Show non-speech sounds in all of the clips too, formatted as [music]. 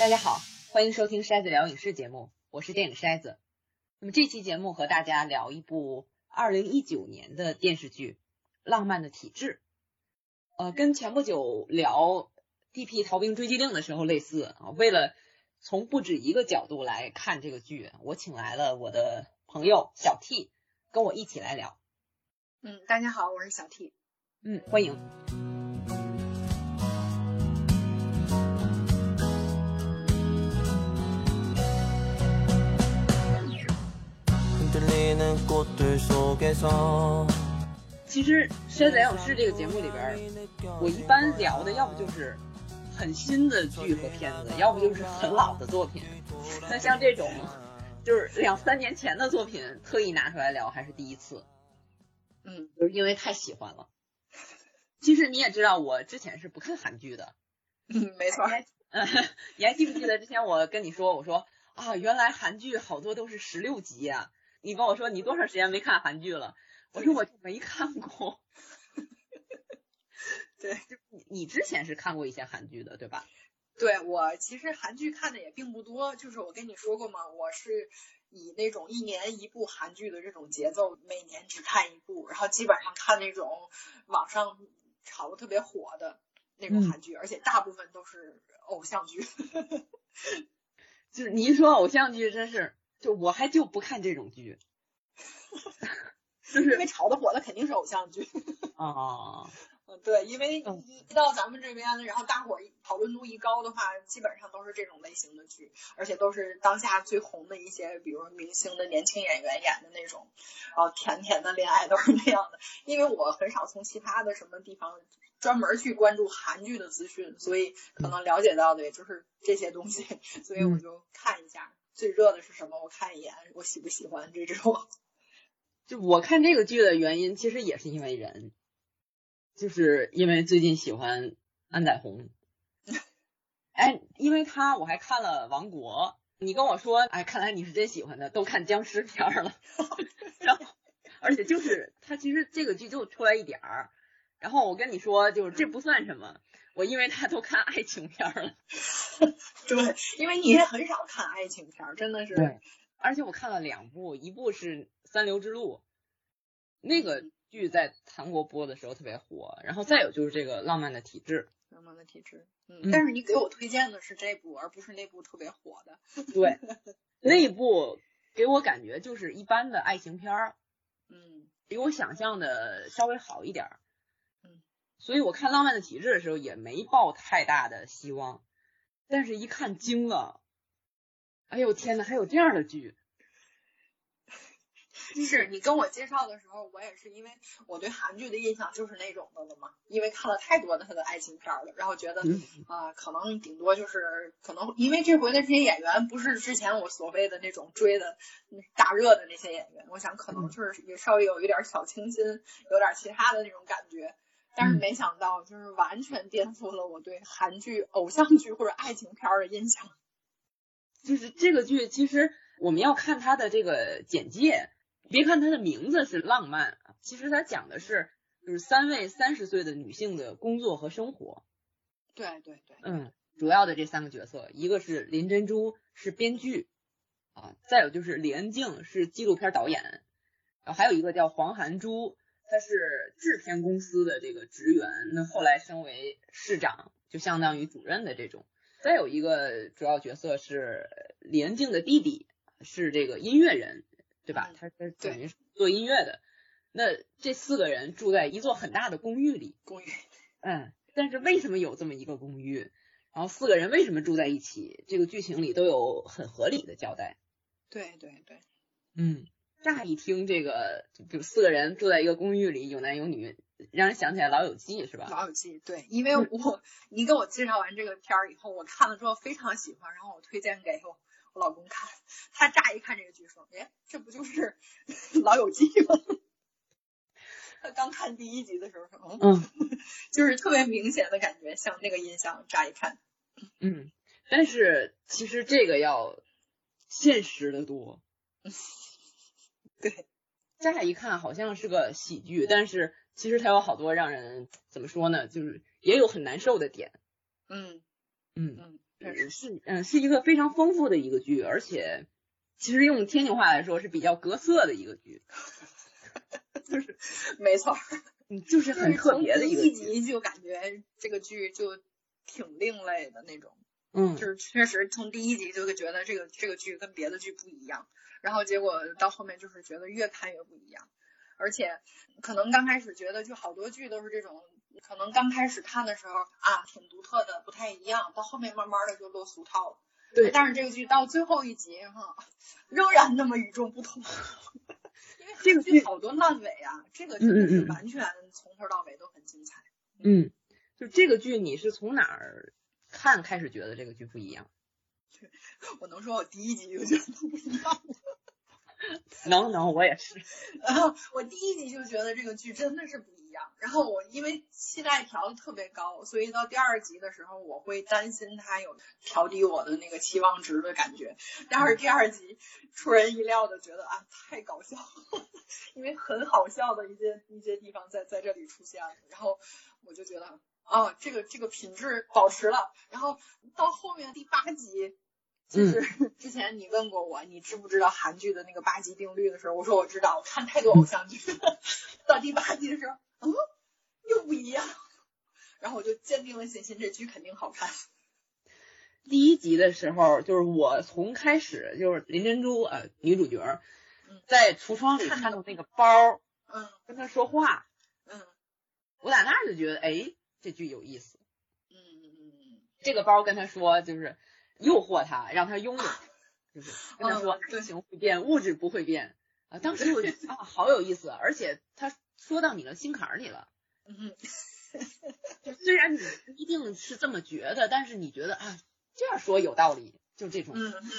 大家好，欢迎收听筛子聊影视节目，我是电影筛子。那么这期节目和大家聊一部二零一九年的电视剧《浪漫的体质》。呃，跟前不久聊 D.P. 逃兵追缉令的时候类似啊，为了从不止一个角度来看这个剧，我请来了我的朋友小 T，跟我一起来聊。嗯，大家好，我是小 T。嗯，欢迎。其实《山贼勇士》这个节目里边，我一般聊的要不就是很新的剧和片子，要不就是很老的作品。那 [laughs] 像这种就是两三年前的作品，特意拿出来聊还是第一次。嗯，就是因为太喜欢了。其实你也知道，我之前是不看韩剧的。嗯，没错。嗯，[laughs] 你还记不记得之前我跟你说，我说啊，原来韩剧好多都是十六集呀。你跟我说你多长时间没看韩剧了？我说我没看过。[laughs] 对，你之前是看过一些韩剧的，对吧？对我其实韩剧看的也并不多，就是我跟你说过嘛，我是以那种一年一部韩剧的这种节奏，每年只看一部，然后基本上看那种网上炒的特别火的那种韩剧，而且大部分都是偶像剧。[laughs] 就是你一说偶像剧，真是。就我还就不看这种剧，就是因为炒的火的肯定是偶像剧啊 [laughs] [laughs] 嗯对，因为一到咱们这边，然后大伙儿讨论度一高的话，基本上都是这种类型的剧，而且都是当下最红的一些，比如明星的年轻演员演的那种，然后甜甜的恋爱都是那样的。因为我很少从其他的什么地方专门去关注韩剧的资讯，所以可能了解到的也就是这些东西，所以我就看一下。最热的是什么？我看一眼，我喜不喜欢这种？[laughs] 就我看这个剧的原因，其实也是因为人，就是因为最近喜欢安宰红。[laughs] 哎，因为他我还看了《王国》，你跟我说，哎，看来你是真喜欢的，都看僵尸片了。[laughs] 然后，而且就是他其实这个剧就出来一点儿，然后我跟你说，就是这不算什么。我因为他都看爱情片了，[laughs] 对，因为你也很少看爱情片，真的是。对，而且我看了两部，一部是《三流之路》，那个剧在韩国播的时候特别火，然后再有就是这个《浪漫的体质》。浪漫的体质，嗯，但是你给我推荐的是这部，而不是那部特别火的。对，[laughs] 那部给我感觉就是一般的爱情片儿，嗯，比我想象的稍微好一点。所以我看《浪漫的体质》的时候也没抱太大的希望，但是一看惊了，哎呦天呐，还有这样的剧！[laughs] 是你跟我介绍的时候，我也是因为我对韩剧的印象就是那种的了嘛，因为看了太多的他的爱情片了，然后觉得啊，可能顶多就是可能因为这回的这些演员不是之前我所谓的那种追的大热的那些演员，我想可能就是也稍微有一点小清新，有点其他的那种感觉。但是没想到，就是完全颠覆了我对韩剧、偶像剧或者爱情片的印象。就是这个剧，其实我们要看它的这个简介，别看它的名字是浪漫，其实它讲的是就是三位三十岁的女性的工作和生活。对对对，嗯，主要的这三个角色，一个是林珍珠是编剧啊，再有就是李恩静是纪录片导演，然后还有一个叫黄涵珠。他是制片公司的这个职员，那后来升为市长，就相当于主任的这种。再有一个主要角色是李恩静的弟弟，是这个音乐人，对吧？他是等于做音乐的。那这四个人住在一座很大的公寓里，公寓。嗯，但是为什么有这么一个公寓？然后四个人为什么住在一起？这个剧情里都有很合理的交代。对对对，嗯。乍一听这个，就四个人住在一个公寓里，有男有女，让人想起来《老友记》是吧？《老友记》对，因为我你给我介绍完这个片儿以后，我看了之后非常喜欢，然后我推荐给我我老公看，他乍一看这个剧说，哎，这不就是《老友记》吗？[laughs] 他刚看第一集的时候说，嗯，[laughs] 就是特别明显的感觉，像那个印象，乍一看，嗯，但是其实这个要现实的多。[laughs] 对，乍一看好像是个喜剧，但是其实它有好多让人怎么说呢，就是也有很难受的点。嗯嗯嗯，是嗯是一个非常丰富的一个剧，而且其实用天津话来说是比较格色的一个剧，[laughs] 就是没错，[laughs] 嗯，就是很特别的一个剧。一集就感觉这个剧就挺另类的那种，嗯，就是确实从第一集就会觉得这个这个剧跟别的剧不一样，然后结果到后面就是觉得越看越不一样，而且可能刚开始觉得就好多剧都是这种。可能刚开始看的时候啊，挺独特的，不太一样。到后面慢慢的就落俗套了。对，但是这个剧到最后一集哈，仍然那么与众不同。[laughs] 因为这个剧好多烂尾啊，这个真的是完全从头到尾都很精彩。嗯，就这个剧你是从哪儿看开始觉得这个剧不一样？[laughs] 我能说我第一集就觉得不一样。能能，我也是。[laughs] 然后我第一集就觉得这个剧真的是不一样。然后我因为期待调的特别高，所以到第二集的时候，我会担心它有调低我的那个期望值的感觉。但是第二集出人意料的觉得啊，太搞笑，因为很好笑的一些一些地方在在这里出现了。然后我就觉得啊，这个这个品质保持了。然后到后面第八集。就是之前你问过我，你知不知道韩剧的那个八级定律的时候，我说我知道，我看太多偶像剧，到第八集的时候，嗯，又不一样，然后我就坚定了信心，这剧肯定好看。第一集的时候，就是我从开始就是林珍珠呃女主角在橱窗里看到那个包，嗯，跟她说话，嗯，我打那儿就觉得，哎，这句有意思，嗯嗯嗯，这个包跟他说就是。诱惑他，让他拥有，就是 [laughs] 跟他说爱情会变，物质不会变啊。当时我觉得 [laughs] 啊，好有意思，而且他说到你的心坎儿里了。嗯，[laughs] 就虽然你不一定是这么觉得，但是你觉得啊，这样说有道理，就这种。嗯嗯。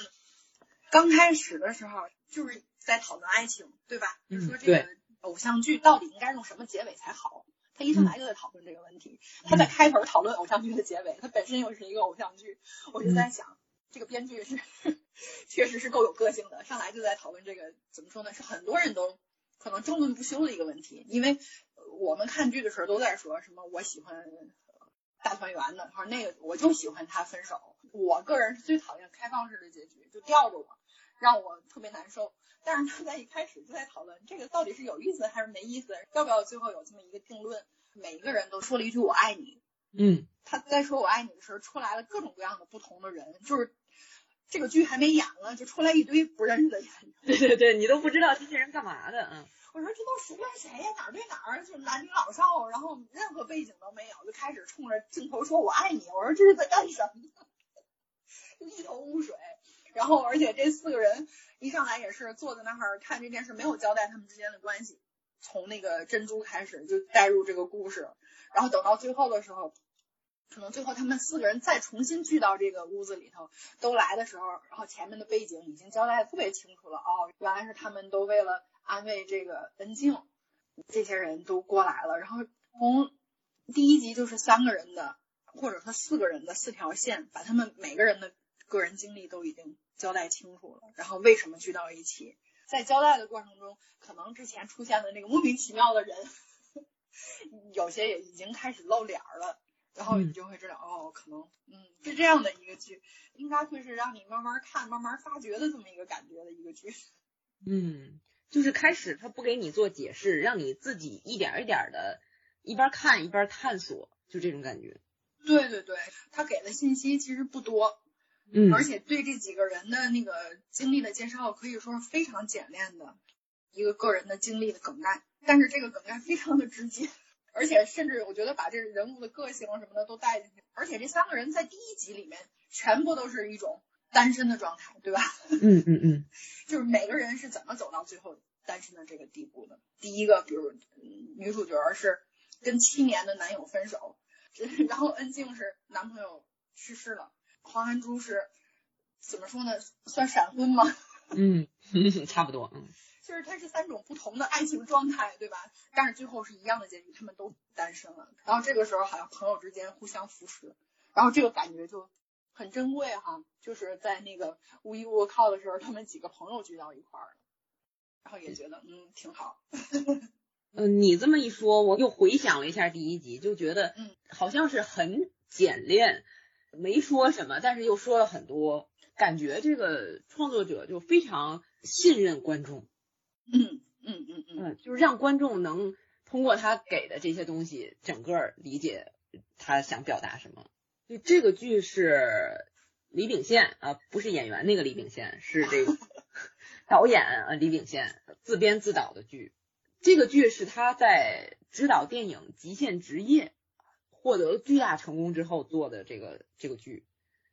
刚开始的时候就是在讨论爱情，对吧？就说这个偶像剧到底应该用什么结尾才好？他一上来就在讨论这个问题，他在开头讨论偶像剧的结尾，他本身又是一个偶像剧，我就在想，这个编剧是确实是够有个性的，上来就在讨论这个怎么说呢？是很多人都可能争论不休的一个问题，因为我们看剧的时候都在说什么我喜欢大团圆的，或者那个我就喜欢他分手，我个人是最讨厌开放式的结局，就吊着我，让我特别难受。但是他在一开始就在讨论这个到底是有意思还是没意思，要不要最后有这么一个定论？每一个人都说了一句我爱你，嗯，他在说我爱你的时候出来了各种各样的不同的人，就是这个剧还没演呢就出来一堆不认识的演员，[laughs] 对对对，你都不知道这些人干嘛的，嗯，我说这都谁跟谁呀？哪儿对哪儿？就男女老少，然后任何背景都没有，就开始冲着镜头说我爱你，我说这是在干什么？[laughs] 一头雾水。然后而且这四个人。一上来也是坐在那儿看这件事，没有交代他们之间的关系，从那个珍珠开始就带入这个故事，然后等到最后的时候，可能最后他们四个人再重新聚到这个屋子里头，都来的时候，然后前面的背景已经交代的特别清楚了，哦，原来是他们都为了安慰这个恩静，这些人都过来了，然后从第一集就是三个人的，或者说四个人的四条线，把他们每个人的个人经历都已经。交代清楚了，然后为什么聚到一起？在交代的过程中，可能之前出现的那个莫名其妙的人，[laughs] 有些也已经开始露脸了，然后你就会知道，哦，可能，嗯，是这样的一个剧，应该会是让你慢慢看、慢慢发掘的这么一个感觉的一个剧。[laughs] 嗯，就是开始他不给你做解释，让你自己一点一点的，一边看一边探索，就这种感觉。对对对，他给的信息其实不多。嗯，而且对这几个人的那个经历的介绍可以说是非常简练的一个个人的经历的梗概，但是这个梗概非常的直接，而且甚至我觉得把这人物的个性什么的都带进去，而且这三个人在第一集里面全部都是一种单身的状态，对吧？[laughs] 嗯嗯嗯，就是每个人是怎么走到最后单身的这个地步的？第一个，比如女主角是跟七年的男友分手，[laughs] 然后恩静是男朋友去世了。黄寒珠是怎么说呢？算闪婚吗？[laughs] 嗯，[laughs] 差不多。嗯，就是它是三种不同的爱情状态，对吧？但是最后是一样的结局，他们都单身了。然后这个时候好像朋友之间互相扶持，然后这个感觉就很珍贵哈。就是在那个无依无靠的时候，他们几个朋友聚到一块儿了，然后也觉得嗯挺好。嗯，[laughs] 你这么一说，我又回想了一下第一集，就觉得嗯好像是很简练。没说什么，但是又说了很多，感觉这个创作者就非常信任观众，嗯嗯嗯嗯，嗯，就是让观众能通过他给的这些东西，整个理解他想表达什么。就这个剧是李秉宪啊，不是演员那个李秉宪，是这个 [laughs] 导演啊李秉宪自编自导的剧。这个剧是他在指导电影《极限职业》获得了巨大成功之后做的这个这个剧。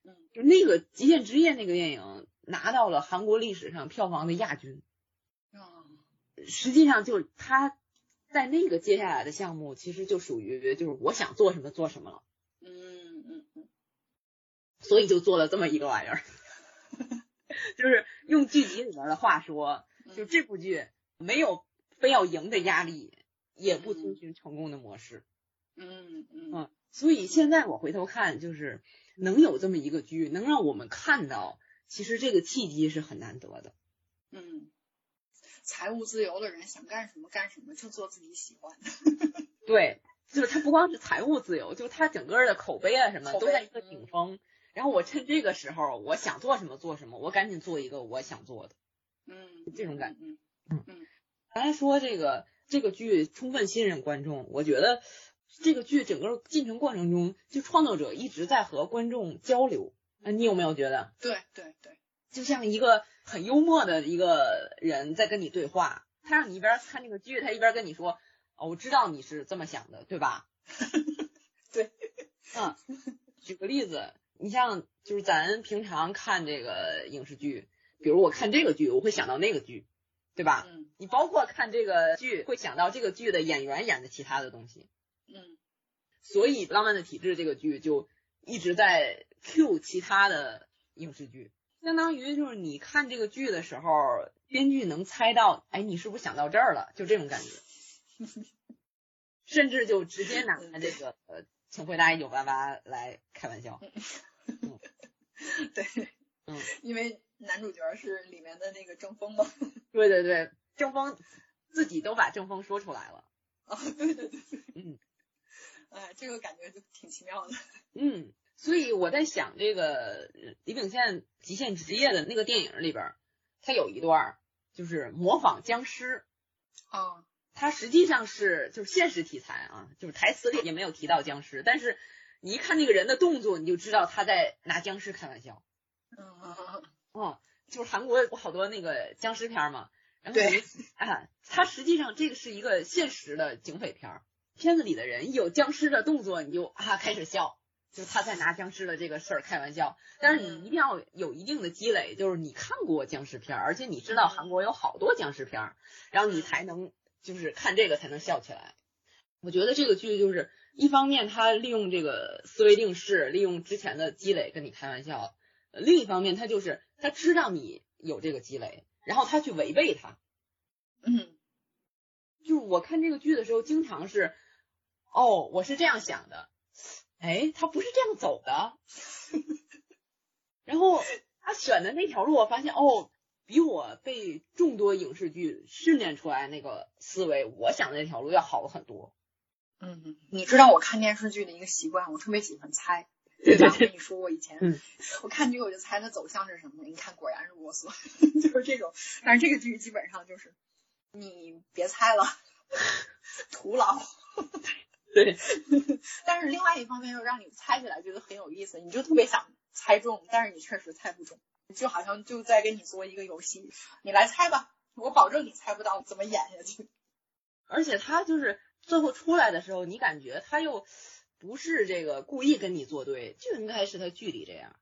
嗯，就那个《极限职业》那个电影拿到了韩国历史上票房的亚军。啊，实际上就是他在那个接下来的项目，其实就属于就是我想做什么做什么了，嗯嗯嗯，所以就做了这么一个玩意儿。[laughs] 就是用剧集里边的话说，就这部剧没有非要赢的压力，也不遵循成功的模式。嗯嗯嗯，所以现在我回头看，就是能有这么一个剧，能让我们看到，其实这个契机是很难得的。嗯，财务自由的人想干什么干什么，就做自己喜欢的。[laughs] 对，就是他不光是财务自由，就他整个的口碑啊什么都在一个顶峰。然后我趁这个时候，我想做什么做什么，我赶紧做一个我想做的。嗯，这种感觉嗯刚才说这个这个剧充分信任观众，我觉得这个剧整个进程过程中，就创作者一直在和观众交流。啊，你有没有觉得，对对对，就像一个很幽默的一个人在跟你对话？他让你一边看这个剧，他一边跟你说：“哦，我知道你是这么想的，对吧？” [laughs] 对，嗯，举个例子，你像就是咱平常看这个影视剧，比如我看这个剧，我会想到那个剧，对吧？嗯你包括看这个剧，会想到这个剧的演员演的其他的东西，嗯。所以《浪漫的体质》这个剧就一直在 Q 其他的影视剧，相当于就是你看这个剧的时候，编剧能猜到，哎，你是不是想到这儿了？就这种感觉，甚至就直接拿这个呃，请回答一九八八来开玩笑。[laughs] 对，嗯，因为男主角是里面的那个郑峰嘛。对对对，郑峰自己都把郑峰说出来了。啊，[laughs] 对对对，嗯哎，这个感觉就挺奇妙的。嗯，所以我在想，这个呃李秉宪《极限职业》的那个电影里边儿，他有一段儿就是模仿僵尸，哦，它实际上是就是现实题材啊，就是台词里也没有提到僵尸，但是你一看那个人的动作，你就知道他在拿僵尸开玩笑。嗯嗯嗯哦，就是韩国有好多那个僵尸片儿嘛，然后对你啊，它实际上这个是一个现实的警匪片儿，片子里的人一有僵尸的动作，你就啊开始笑，就是他在拿僵尸的这个事儿开玩笑。但是你一定要有一定的积累，就是你看过僵尸片儿，而且你知道韩国有好多僵尸片儿，然后你才能就是看这个才能笑起来。我觉得这个剧就是一方面，他利用这个思维定式，利用之前的积累跟你开玩笑。呃另一方面，他就是他知道你有这个积累，然后他去违背它。嗯就是我看这个剧的时候，经常是，哦，我是这样想的，哎，他不是这样走的。[laughs] 然后他选的那条路，我发现哦，比我被众多影视剧训练出来那个思维，我想的那条路要好很多。嗯嗯，你知道我看电视剧的一个习惯，我特别喜欢猜。对对我跟你说过以前，嗯我看剧我就猜它走向是什么，你看果然是啰嗦，[laughs] 就是这种。但是这个剧基本上就是你别猜了，[laughs] 徒劳。对，[laughs] 但是另外一方面又让你猜起来觉得很有意思，你就特别想猜中，但是你确实猜不中，就好像就在跟你做一个游戏，你来猜吧，我保证你猜不到怎么演下去。而且他就是最后出来的时候，你感觉他又不是这个故意跟你作对，就应该是他剧里这样。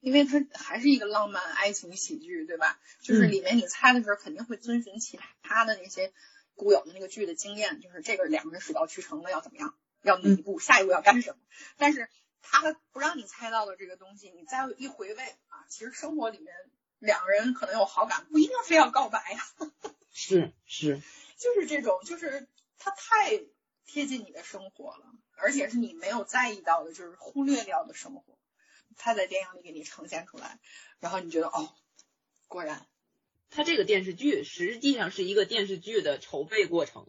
因为他还是一个浪漫爱情喜剧，对吧？就是嗯里面你猜的时候肯定会遵循其他的那些固有的那个剧的经验，就是这个两个人水到渠成的要怎么样，要哪一步，下一步要干什么。但是他不让你猜到的这个东西，你再一回味啊，其实生活里面两个人可能有好感，不一定非要告白呀、[laughs] 是是，就是这种，就是它太贴近你的生活了，而且是你没有在意到的，就是忽略掉的生活，他在电影里给你呈现出来，然后你觉得哦，果然，他这个电视剧实际上是一个电视剧的筹备过程，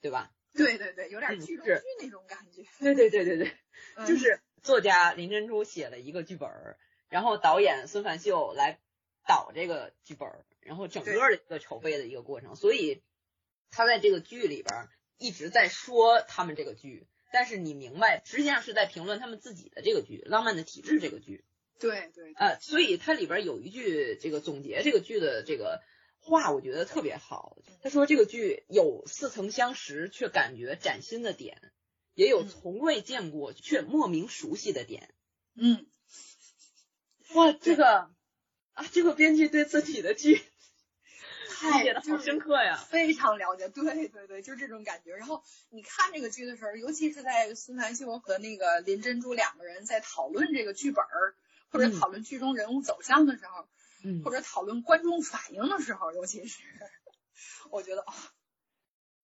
对吧？对对对，有点嗯剧中是剧那种感觉，对对对对对，嗯 [laughs] 就是作家林珍珠写了一个剧本，然后导演孙凡秀来导这个剧本，然后整个的一个筹备的一个过程，所以他在这个剧里边一直在说他们这个剧，但是你明白，实际上是在评论他们自己的这个剧《浪漫的体质》这个剧。对对，呃，所以它里边有一句这个总结这个剧的这个话，我觉得特别好。他说这个剧有似曾相识却感觉崭新的点，也有从未见过却莫名熟悉的点。嗯，哇，这个啊，这个编剧对自己的剧理解的好深刻呀。非常了解，对对对，就是这种感觉。然后你看这个剧的时候，尤其是在孙凡秀和那个林珍珠两个人在讨论这个剧本儿，或者嗯。讨论剧中人物走向的时候，嗯。或者讨论观众反应的时候，尤其是我觉得啊、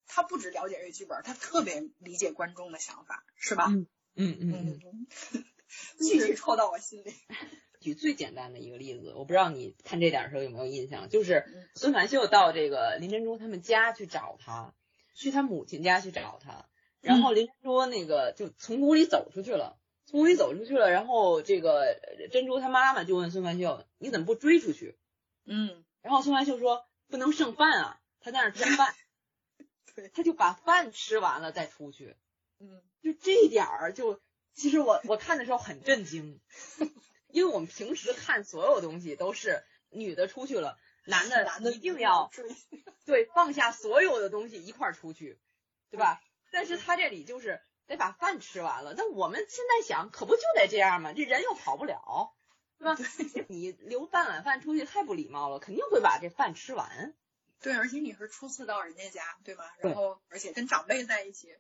他不只了解这剧本儿，他特别理解观众的想法，是吧？嗯嗯嗯 [laughs] 句句戳到我心里。[laughs] 举最简单的一个例子，我不知道你看这点儿的时候有没有印象，就是嗯。孙凡秀到这个林珍珠他们家去找他，去他母亲家去找他，然后林珍珠那个就从屋里走出去了，从屋里走出去了，然后这个呃珍珠她妈妈就问孙凡秀，你怎么不追出去？嗯，然后孙凡秀说不能剩饭啊，他在那儿吃饭，[laughs] 对，他就把饭吃完了再出去，嗯就这一点儿就，其实我我看的时候很震惊，[laughs] 因为我们平时看所有东西都是女的出去了，男的 [laughs] 男的一定要。对放下所有的东西一块儿出去，对吧？但是他这里就是得把饭吃完了，那我们现在想可不就得这样吗？这人又跑不了，对吧？[laughs] 你留半碗饭出去太不礼貌了，肯定会把这饭吃完。对，而且你是初次到人家家，对吧？然后而且跟长辈在一起，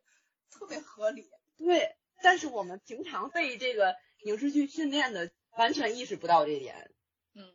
特别合理。对，但是我们平常被这个影视剧训练的，完全意识不到这点。嗯，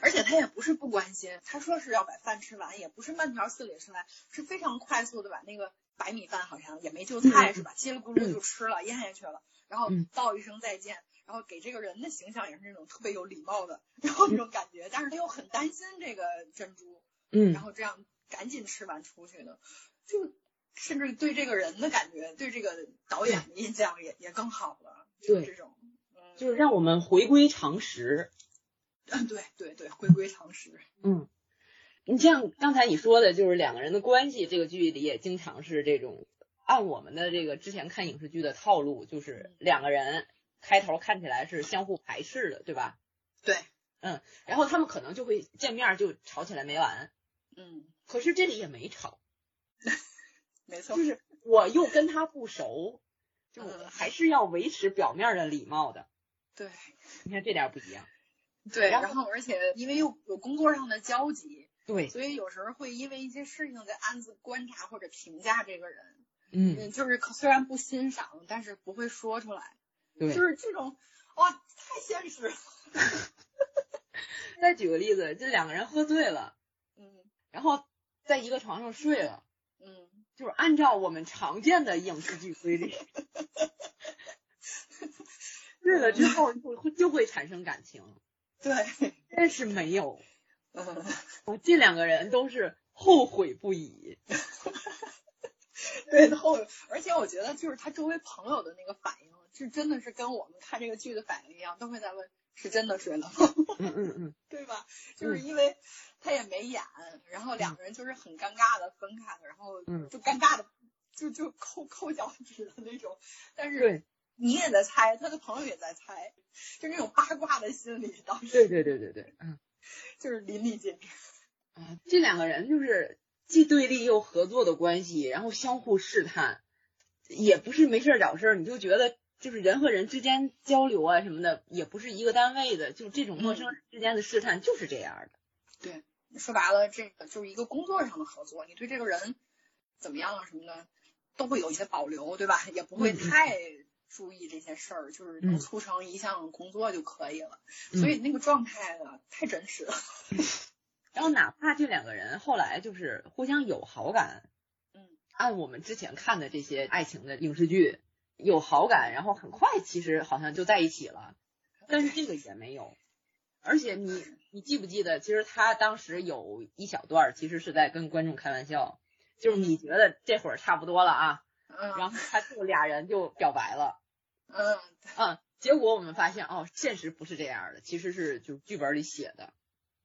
而且他也不是不关心，他说是要把饭吃完，也不是慢条斯理吃完，是非常快速的把那个白米饭好像也没就菜、嗯是吧？叽里咕噜就吃了，咽下去了，然后嗯。道一声再见，然后给这个人的形象也是那种特别有礼貌的，然后那种感觉，但是他又很担心这个珍珠，嗯。然后这样赶紧吃完出去的，就甚至对这个人的感觉，对这个导演的印象也也更好了，就这种，嗯，就是让我们回归常识。嗯，对对对，回归常识，嗯，你像刚才你说的，就是两个人的关系，这个剧里也经常是这种，按我们的这个之前看影视剧的套路，就是两个人开头看起来是相互排斥的，对吧？对，嗯然后他们可能就会见面就吵起来没完，嗯，可是这里也没吵，[laughs] 没错就，是我又跟他不熟，就嗯还是要维持表面的礼貌的。对你看这点不一样。对，然后而且因为又有工作上的交集，对，所以有时候会因为一些事情在暗自观察或者评价这个人，嗯，嗯，就是虽然不欣赏，但是不会说出来，对。就是这种哇，太现实了，[laughs] 再举个例子，这两个人喝醉了，嗯。然后在一个床上睡了。嗯，就是按照我们常见的影视剧规律 [laughs] [laughs] 睡了之后就会就会产生感情，对，但是没有，嗯，啊这两个人都是后悔不已。[laughs] 对，后而且我觉得就是他周围朋友的那个反应，是真的是跟我们看这个剧的反应一样，都会在问是真的睡了吗？嗯 [laughs] 嗯嗯，对吧？就是因为他也没演，然后两个人就是很尴尬的分开了，然后嗯就尴尬的就就抠抠脚趾的那种，但是对你也在猜，他的朋友也在猜，就那种八卦的心理，当时对对对对对，嗯就是淋漓尽致。啊，这两个人就是既对立又合作的关系，然后相互试探，也不是没事儿找事儿，你就觉得。就是人和人之间交流啊什么的，也不是一个单位的，就这种陌生人之间的试探就是这样的。对说白了，这个就是一个工作上的合作，你对这个人怎么样啊什么的，都会有一些保留，对吧？也不会太注意这些事儿，就是能嗯促成一项工作就可以了。嗯所以那个状态啊，太真实了。[laughs] 然后哪怕这两个人后来就是互相有好感，嗯，按我们之前看的这些爱情的影视剧有好感，然后很快其实好像就在一起了，但是这个也没有。而且你你记不记得，其实他当时有一小段儿其实是在跟观众开玩笑，就是你觉得这会儿差不多了啊，嗯然后他就俩人就表白了，嗯，嗯，结果我们发现哦，现实不是这样的，其实是就是剧本里写的。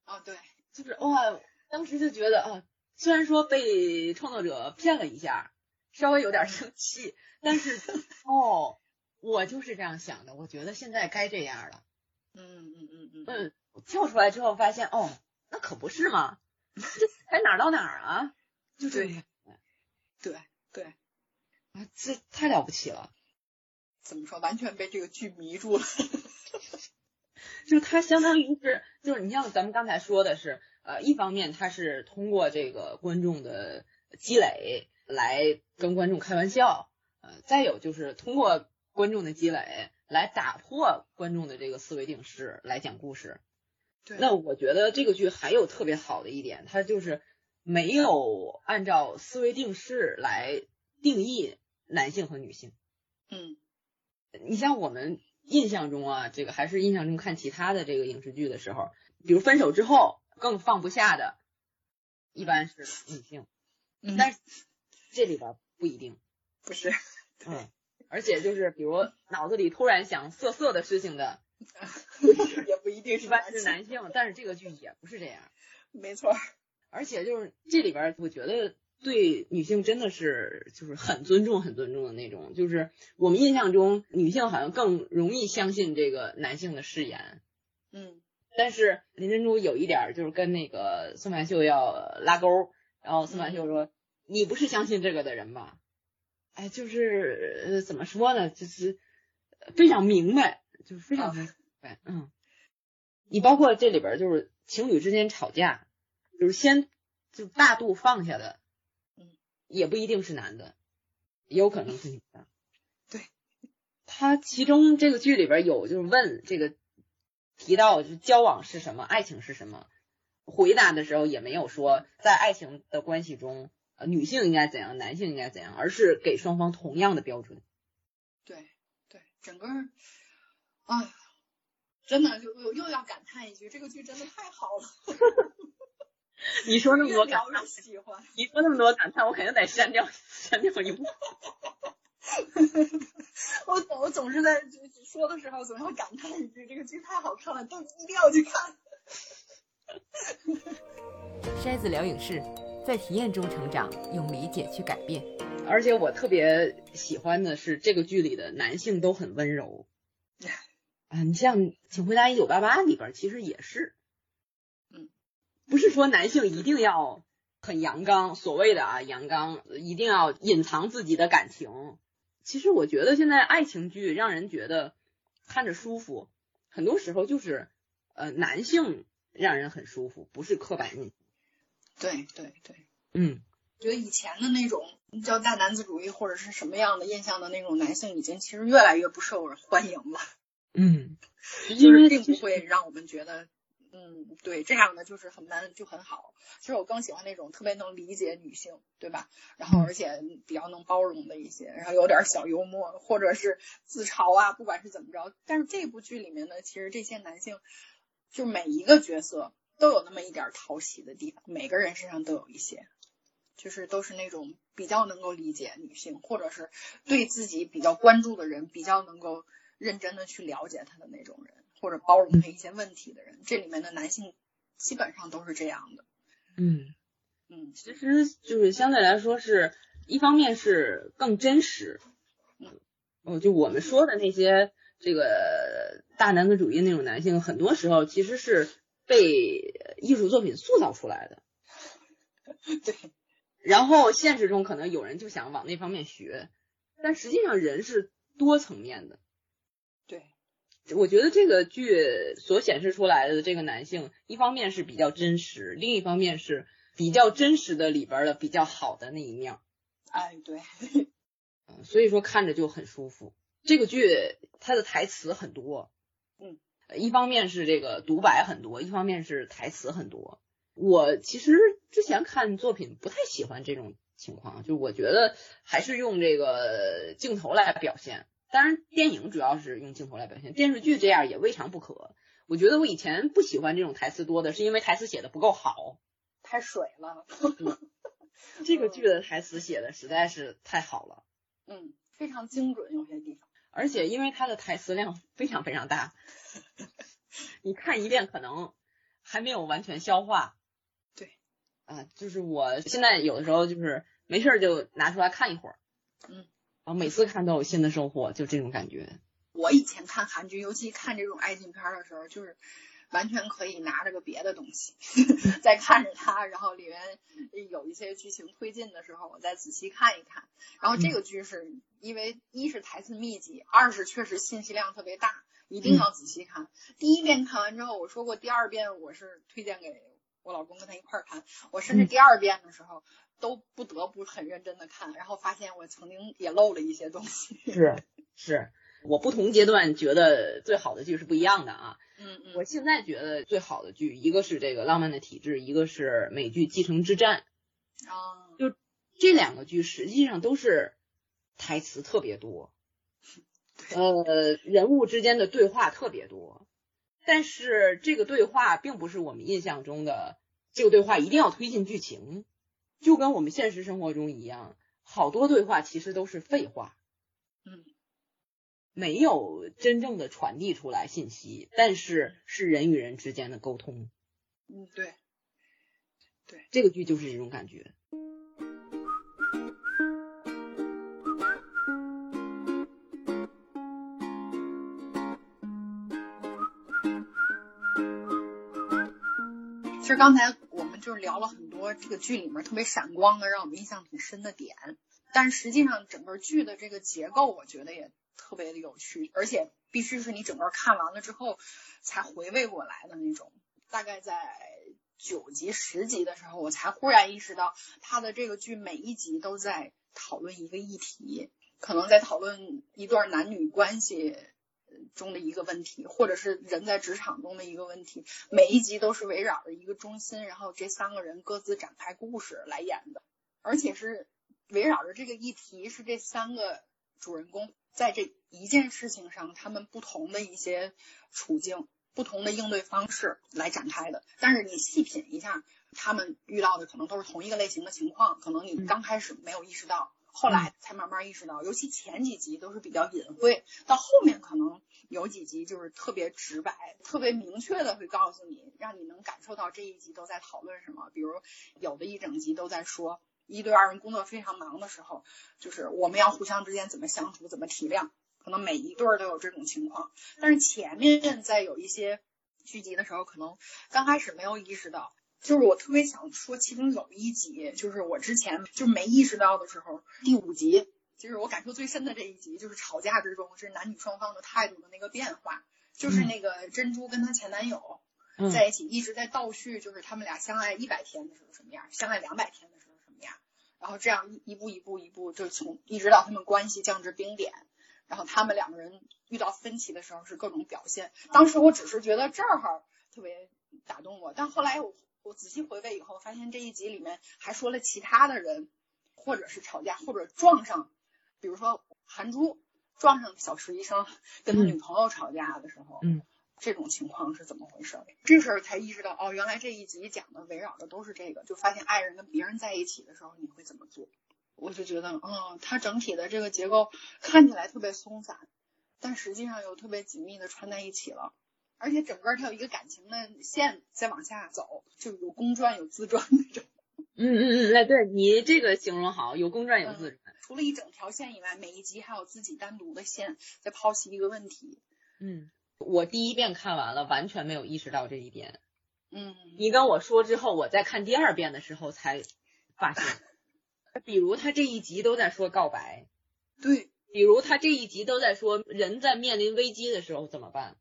哦，对，就是哇，当时就觉得啊，虽然说被创作者骗了一下，稍微有点生气，但是哦，我就是这样想的，我觉得现在该这样了。嗯嗯嗯嗯，嗯，跳出来之后发现哦，那可不是嘛，[laughs] 这才哪儿到哪儿啊？就这样。对对，啊，这太了不起了。怎么说？完全被这个剧迷住了。[laughs] 就它相当于是，就是你像咱们刚才说的是，呃，一方面它是通过这个观众的积累来跟观众开玩笑，呃，再有就是通过观众的积累来打破观众的这个思维定式来讲故事。对。那我觉得这个剧还有特别好的一点，它就是没有按照思维定式来定义男性和女性。嗯。你像我们。印象中啊，这个还是印象中看其他的这个影视剧的时候，比如分手之后更放不下的，一般是女性，但是这里边不一定，不是，嗯，而且就是比如脑子里突然想色色的事情的，[laughs] 也不一定一般是男性，但是这个剧也不是这样，没错，而且就是这里边我觉得。对女性真的是就是很尊重、很尊重的那种，就是我们印象中女性好像更容易相信这个男性的誓言，嗯，但是林珍珠有一点就是跟那个宋曼秀要拉钩，然后宋曼秀说：“你不是相信这个的人吧？”哎，就是呃怎么说呢，就是非常明白，就是非常明白，嗯，你包括这里边就是情侣之间吵架，就是先就大度放下的。也不一定是男的，也有可能是女的。[laughs] 对，他其中这个剧里边有就是问这个提到就交往是什么，爱情是什么，回答的时候也没有说在爱情的关系中，呃，女性应该怎样，男性应该怎样，而是给双方同样的标准。对对，整个啊，真的就又又要感叹一句，这个剧真的太好了。[laughs] [laughs] 你说那么多感叹，喜欢。你说那么多感叹，我肯定得删掉 [laughs] 删掉一部。[laughs] 我我总是在说的时候，总要感叹一句：这个剧太好看了，都一定要去看。筛子聊影视，在体验中成长，用理解去改变。而且我特别喜欢的是，这个剧里的男性都很温柔。啊，你像《请回答一九八八》里边，其实也是。不是说男性一定要很阳刚，所谓的啊阳刚，一定要隐藏自己的感情。其实我觉得现在爱情剧让人觉得看着舒服，很多时候就是呃男性让人很舒服，不是刻板印象。对对对，嗯，觉得以前的那种叫大男子主义或者是什么样的印象的那种男性，已经其实越来越不受人欢迎了。嗯，就是并不会让我们觉得。嗯，对，这样的就是很 man 就很好。其实我更喜欢那种特别能理解女性，对吧？然后而且比较能包容的一些，然后有点小幽默或者是自嘲啊，不管是怎么着。但是这部剧里面呢，其实这些男性就每一个角色都有那么一点讨喜的地方，每个人身上都有一些，就是都是那种比较能够理解女性，或者是对自己比较关注的人，比较能够认真的去了解他的那种人。或者包容他一些问题的人，这里面的男性基本上都是这样的。嗯嗯，其实就是相对来说是一方面是更真实。嗯，哦，就我们说的那些这个大男子主义那种男性，很多时候其实是被艺术作品塑造出来的。[laughs] 对。然后现实中可能有人就想往那方面学，但实际上人是多层面的。我觉得这个剧所显示出来的这个男性，一方面是比较真实，另一方面是比较真实的里边的比较好的那一面。哎，对，嗯，所以说看着就很舒服。这个剧它的台词很多，嗯，一方面是这个独白很多，一方面是台词很多。我其实之前看作品不太喜欢这种情况，就我觉得还是用这个镜头来表现。当然，电影主要是用镜头来表现，电视剧这样也未尝不可。我觉得我以前不喜欢这种台词多的，是因为台词写的不够好，太水了。[laughs] 这个剧的台词写的实在是太好了，嗯，非常精准，有些地方。而且因为它的台词量非常非常大，[laughs] 你看一遍可能还没有完全消化。对，啊，就是我现在有的时候就是没事儿就拿出来看一会儿，嗯，然后每次看都有新的收获，就这种感觉。我以前看韩剧，尤其看这种爱情片的时候，就是完全可以拿着个别的东西 [laughs] 在看着它，然后里面有一些剧情推进的时候，我再仔细看一看。然后这个剧是因为一是台词密集，二是确实信息量特别大，一定要仔细看。第一遍看完之后，我说过第二遍我是推荐给我老公跟他一块儿看，我甚至第二遍的时候都不得不很认真的看，然后发现我曾经也漏了一些东西。是是。我不同阶段觉得最好的剧是不一样的啊。嗯嗯。我现在觉得最好的剧，一个是这个《浪漫的体质》，一个是美剧《继承之战》。啊。就这两个剧实际上都是台词特别多，呃，人物之间的对话特别多，但是这个对话并不是我们印象中的这个对话一定要推进剧情，就跟我们现实生活中一样，好多对话其实都是废话。嗯。没有真正的传递出来信息，但是是人与人之间的沟通。嗯，对，对，这个剧就是这种感觉。其实刚才我们就是聊了很多这个剧里面特别闪光的，让我们印象挺深的点，但实际上整个剧的这个结构，我觉得也。特别的有趣，而且必须是你整个看完了之后才回味过来的那种。大概在九集、十集的时候，我才忽然意识到，他的这个剧每一集都在讨论一个议题，可能在讨论一段男女关系中的一个问题，或者是人在职场中的一个问题。每一集都是围绕着一个中心，然后这三个人各自展开故事来演的，而且是围绕着这个议题，是这三个主人公。在这一件事情上，他们不同的一些处境、不同的应对方式来展开的。但是你细品一下，他们遇到的可能都是同一个类型的情况。可能你刚开始没有意识到，后来才慢慢意识到。尤其前几集都是比较隐晦，到后面可能有几集就是特别直白、特别明确的会告诉你，让你能感受到这一集都在讨论什么。比如有的一整集都在说。一对二人工作非常忙的时候，就是我们要互相之间怎么相处，怎么体谅，可能每一对都有这种情况。但是前面在有一些剧集的时候，可能刚开始没有意识到。就是我特别想说，其中有一集，就是我之前就没意识到的时候，第五集，就是我感受最深的这一集，就是吵架之中是男女双方的态度的那个变化，就是那个珍珠跟她前男友在一起，一直在倒叙，就是他们俩相爱一百天的时候什么样，相爱两百天的时候什么样。然后这样一一步一步一步，就从一直到他们关系降至冰点，然后他们两个人遇到分歧的时候是各种表现。当时我只是觉得这儿特别打动我，但后来我我仔细回味以后，发现这一集里面还说了其他的人，或者是吵架，或者撞上，比如说韩珠撞上小池医生跟他女朋友吵架的时候，嗯。这种情况是怎么回事？这时候才意识到，哦，原来这一集讲的围绕的都是这个。就发现爱人跟别人在一起的时候，你会怎么做？我就觉得，嗯，它整体的这个结构看起来特别松散，但实际上又特别紧密的串在一起了。而且整个它有一个感情的线在往下走，就有公转有自转那种。[laughs] 嗯嗯嗯，哎，对你这个形容好，有公转有自转。除了一整条线以外，每一集还有自己单独的线在剖析一个问题。嗯。我第一遍看完了，完全没有意识到这一点。嗯，你跟我说之后，我在看第二遍的时候才发现。[laughs] 比如他这一集都在说告白，对。比如他这一集都在说人在面临危机的时候怎么办？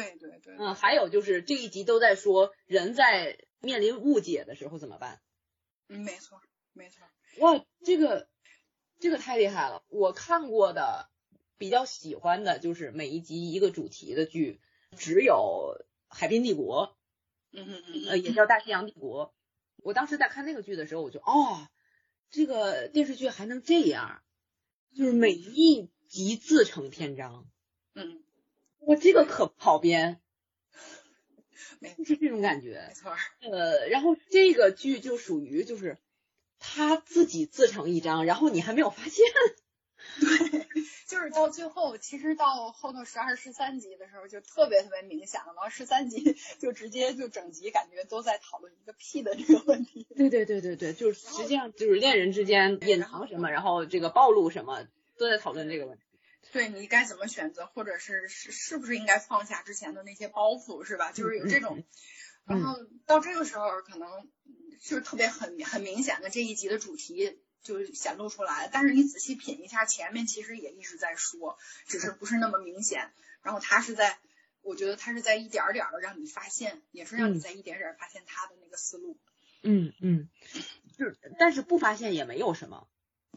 对对对。嗯，还有就是这一集都在说人在面临误解的时候怎么办？嗯，没错没错。哇，这个这个太厉害了！我看过的。比较喜欢的就是每一集一个主题的剧，只有《海滨帝国》，嗯嗯嗯，呃，也叫《大西洋帝国》。我当时在看那个剧的时候，我就哦，这个电视剧还能这样，就是每一集自成篇章。嗯，我这个可不好编，没是这种感觉。没错。呃，然后这个剧就属于就是他自己自成一章，然后你还没有发现。[laughs] 对。就是到最后，其实到后头十二、十三集的时候，就特别特别明显了。然后十三集 [laughs] 就直接就整集感觉都在讨论一个屁的这个问题。对对对对对，就是实际上就是恋人之间隐藏什么，然后这个暴露什么，都在讨论这个问题。对你该怎么选择，或者是是是不是应该放下之前的那些包袱，是吧？就是有这种，然后到这个时候，可能就是特别很很明显的这一集的主题就显露出来。但是你仔细品一下，前面其实也一直在说，只是不是那么明显。然后他是在，我觉得他是在一点点的让你发现，也是让你在一点点发现他的那个思路。嗯嗯，就是但是不发现也没有什么。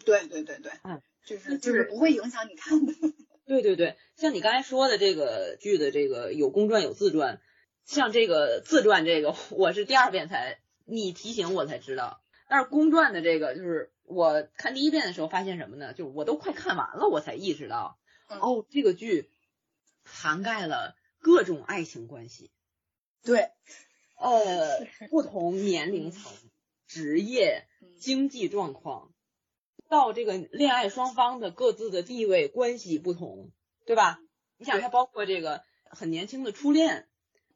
对对对对，嗯。就是就是不会影响你看的。[laughs] 对对对，像你刚才说的这个剧的这个有公传有自传，像这个自传这个我是第二遍才你提醒我才知道，但是公传的这个就是我看第一遍的时候发现什么呢？就是我都快看完了我才意识到，哦，这个剧涵盖了各种爱情关系。对，呃，不同年龄层、职业、经济状况。到这个恋爱双方的各自的地位关系不同，对吧？你想，它包括这个很年轻的初恋，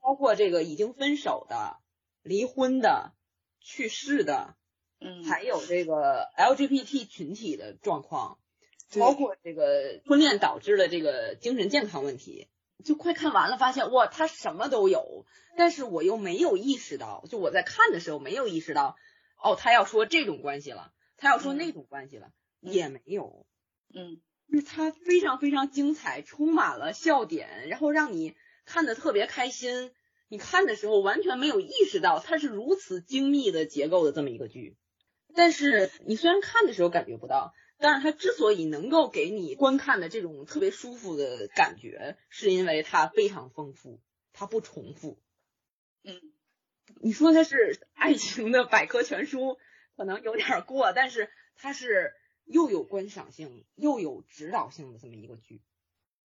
包括这个已经分手的、离婚的、去世的，嗯，还有这个 LGBT 群体的状况，包括这个婚恋导致的这个精神健康问题，就快看完了，发现哇，他什么都有，但是我又没有意识到，就我在看的时候没有意识到，哦，他要说这种关系了。他要说那种关系了，也没有，嗯，就是他非常非常精彩，充满了笑点，然后让你看的特别开心。你看的时候完全没有意识到它是如此精密的结构的这么一个剧，但是你虽然看的时候感觉不到，但是它之所以能够给你观看的这种特别舒服的感觉，是因为它非常丰富，它不重复。嗯，你说它是爱情的百科全书？可能有点过，但是它是又有观赏性又有指导性的这么一个剧。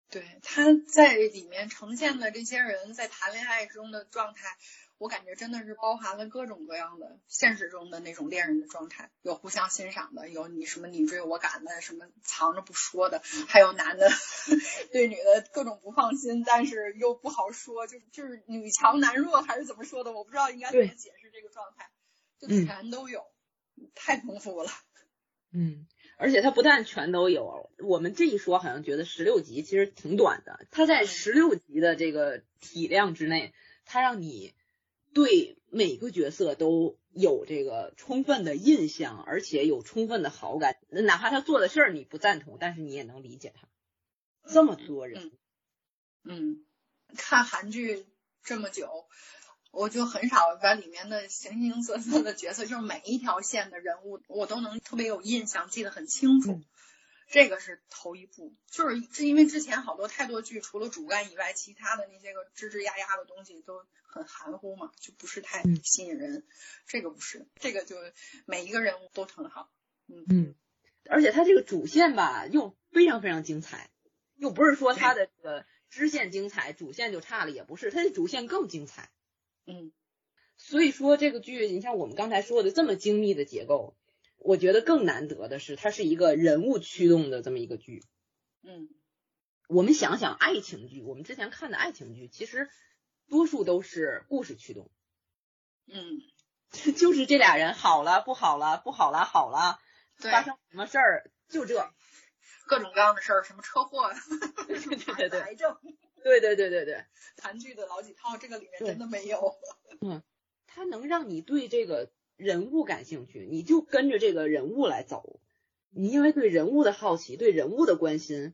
对，他在里面呈现的这些人在谈恋爱中的状态，我感觉真的是包含了各种各样的现实中的那种恋人的状态，有互相欣赏的，有你什么你追我赶的，什么藏着不说的，还有男的 [laughs] 对女的各种不放心，但是又不好说，就就是女强男弱还是怎么说的，我不知道应该怎么解释这个状态，就全都有。太丰富了，嗯，而且它不但全都有，我们这一说好像觉得十六集其实挺短的，它在十六集的这个体量之内，它让你对每个角色都有这个充分的印象，而且有充分的好感，哪怕他做的事儿你不赞同，但是你也能理解他。这么多人，嗯，看韩剧这么久。我就很少把里面的形形色色的角色，就是每一条线的人物，我都能特别有印象，记得很清楚。这个是头一部，就是是因为之前好多太多剧，除了主干以外，其他的那些个吱吱呀呀的东西都很含糊嘛，就不是太吸引人。这个不是，这个就每一个人物都很好。嗯嗯，而且它这个主线吧，又非常非常精彩，又不是说它的这个支线精彩，主线就差了，也不是，它的主线更精彩。嗯，所以说这个剧，你像我们刚才说的这么精密的结构，我觉得更难得的是，它是一个人物驱动的这么一个剧。嗯，我们想想爱情剧，我们之前看的爱情剧，其实多数都是故事驱动。嗯，[laughs] 就是这俩人好了不好了，不好了好了，发生什么事儿就这，各种各样的事儿，什么车祸，[laughs] 对对对对，癌症。对对对对对，韩剧的老几套，这个里面真的没有。[laughs] 嗯，它能让你对这个人物感兴趣，你就跟着这个人物来走。你因为对人物的好奇，对人物的关心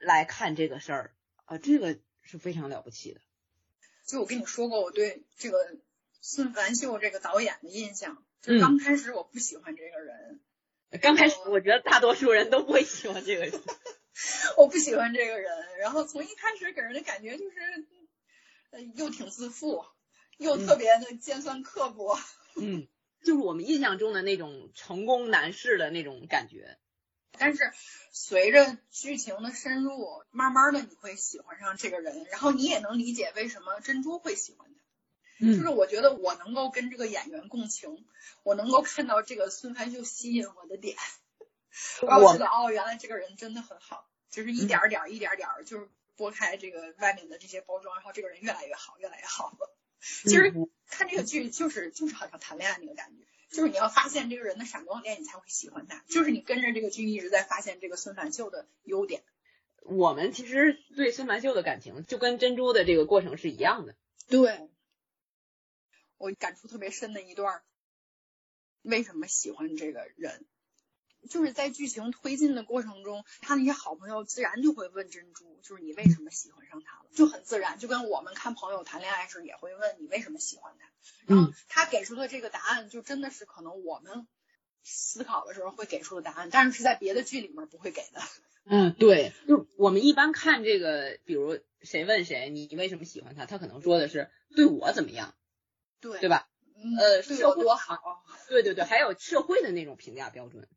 来看这个事儿啊，这个是非常了不起的。就我跟你说过，我对这个孙凡秀这个导演的印象，就刚开始我不喜欢这个人。刚开始我觉得大多数人都不会喜欢这个人。我不喜欢这个人，然后从一开始给人的感觉就是，呃，又挺自负，又特别的尖酸刻薄，嗯，就是我们印象中的那种成功男士的那种感觉。但是随着剧情的深入，慢慢的你会喜欢上这个人，然后你也能理解为什么珍珠会喜欢他。就是我觉得我能够跟这个演员共情，我能够看到这个孙凡秀吸引我的点。[laughs] 我知道哦，原来这个人真的很好，就是一点儿点儿一点儿点儿，就是剥开这个外面的这些包装，然后这个人越来越好，越来越好。其实看这个剧就是就是好像谈恋爱那个感觉，就是你要发现这个人的闪光点，你才会喜欢他。就是你跟着这个剧一直在发现这个孙凡秀的优点。我们其实对孙凡秀的感情就跟珍珠的这个过程是一样的。对，我感触特别深的一段，为什么喜欢这个人？就是在剧情推进的过程中，他那些好朋友自然就会问珍珠，就是你为什么喜欢上他了？就很自然，就跟我们看朋友谈恋爱时也会问你为什么喜欢他。然后他给出的这个答案，就真的是可能我们思考的时候会给出的答案，但是是在别的剧里面不会给的。嗯，对，就我们一般看这个，比如谁问谁，你为什么喜欢他，他可能说的是对我怎么样，对对吧？嗯呃，对社会我多好。对对对，还有社会的那种评价标准。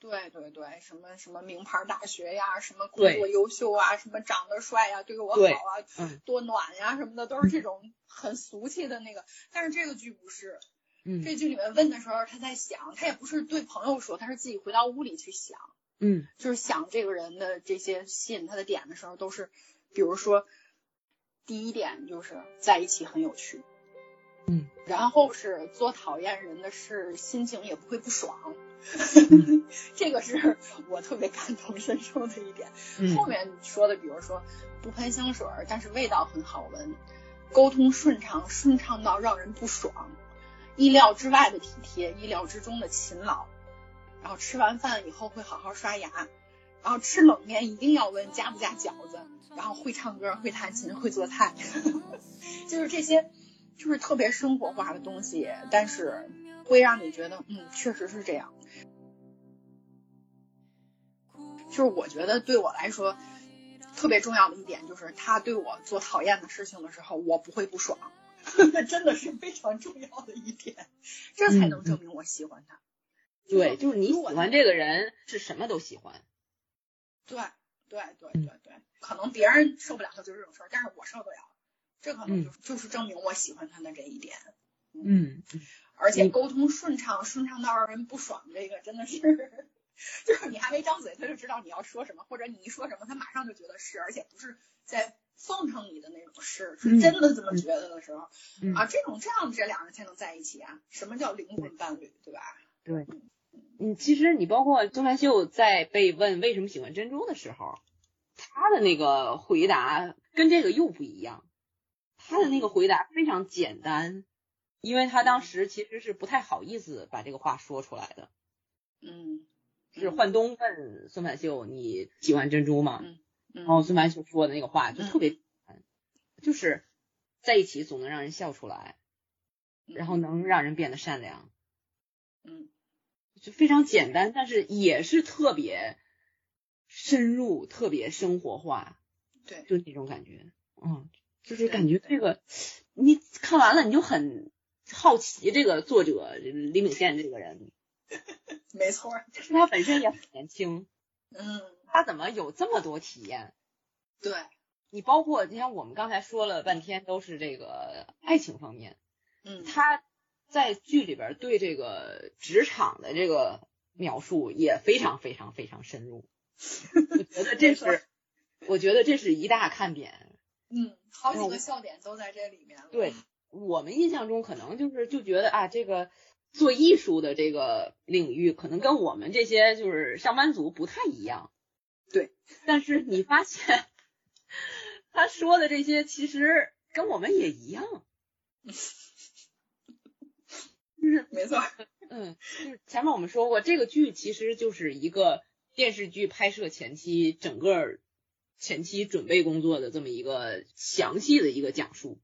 对对对，什么什么名牌大学呀，什么工作优秀啊，什么长得帅呀，对我好啊，嗯。多暖呀什么的，都是这种很俗气的那个。但是这个剧不是，嗯。这剧里面问的时候，他在想，他也不是对朋友说，他是自己回到屋里去想，嗯。就是想这个人的这些吸引他的点的时候，都是，比如说，第一点就是在一起很有趣，嗯，然后是做讨厌人的事，心情也不会不爽。嗯 [laughs] 这个是我特别感同身受的一点。嗯后面说的，比如说不喷香水儿，但是味道很好闻，沟通顺畅，顺畅到让人不爽，意料之外的体贴，意料之中的勤劳，然后吃完饭以后会好好刷牙，然后吃冷面一定要问加不加饺子，然后会唱歌，会弹琴，会做菜，[laughs] 就是这些，就是特别生活化的东西，但是会让你觉得，嗯，确实是这样。就是我觉得对我来说特别重要的一点，就是他对我做讨厌的事情的时候，我不会不爽，[laughs] 真的是非常重要的一点，这才能证明我喜欢他。对，就是你喜欢这个人是什么都喜欢。对对对嗯对对，可能别人受不了他做这种事儿，但是我受得了，这可能嗯就是、就是证明我喜欢他的这一点。嗯而且沟通顺畅，顺畅到让人不爽，这个真的是，[laughs] 就是你还没张嘴，他就知道你要说什么，或者你一说什么，他马上就觉得是，而且不是在奉承你的那种是，是嗯真的这么觉得的时候、嗯啊，这种这样这两人才能在一起啊。什么叫灵魂伴侣，对吧？对，嗯，其实你包括钟南秀在被问为什么喜欢珍珠的时候，他的那个回答跟这个又不一样。他的那个回答非常简单，因为他当时其实是不太好意思把这个话说出来的。嗯，是焕东问孙凡秀你喜欢珍珠吗？嗯然后孙凡秀说的那个话就特别简单，就是在一起总能让人笑出来，然后能让人变得善良。嗯就非常简单，但是也是特别深入、特别生活化，对就那种感觉，嗯，就是感觉这个你看完了你就很好奇这个作者李秉宪这个人，[laughs] 没错儿，就是他本身也很年轻，[laughs] 嗯，他怎么有这么多体验？对，你包括你像我们刚才说了半天都是这个爱情方面，嗯，他在剧里边对这个职场的这个描述也非常非常非常深入，[laughs] 我觉得这是，我觉得这是一大看点。嗯，好几嗯个笑点都在这里面了。对我们印象中可能就是就觉得啊，这个做艺术的这个领域可能跟我们这些就是上班族不太一样。对，但是你发现他说的这些其实跟我们也一样，就是没错，嗯，就是前面我们说过，这个剧其实就是一个电视剧拍摄前期整个前期准备工作的这么一个详细的一个讲述。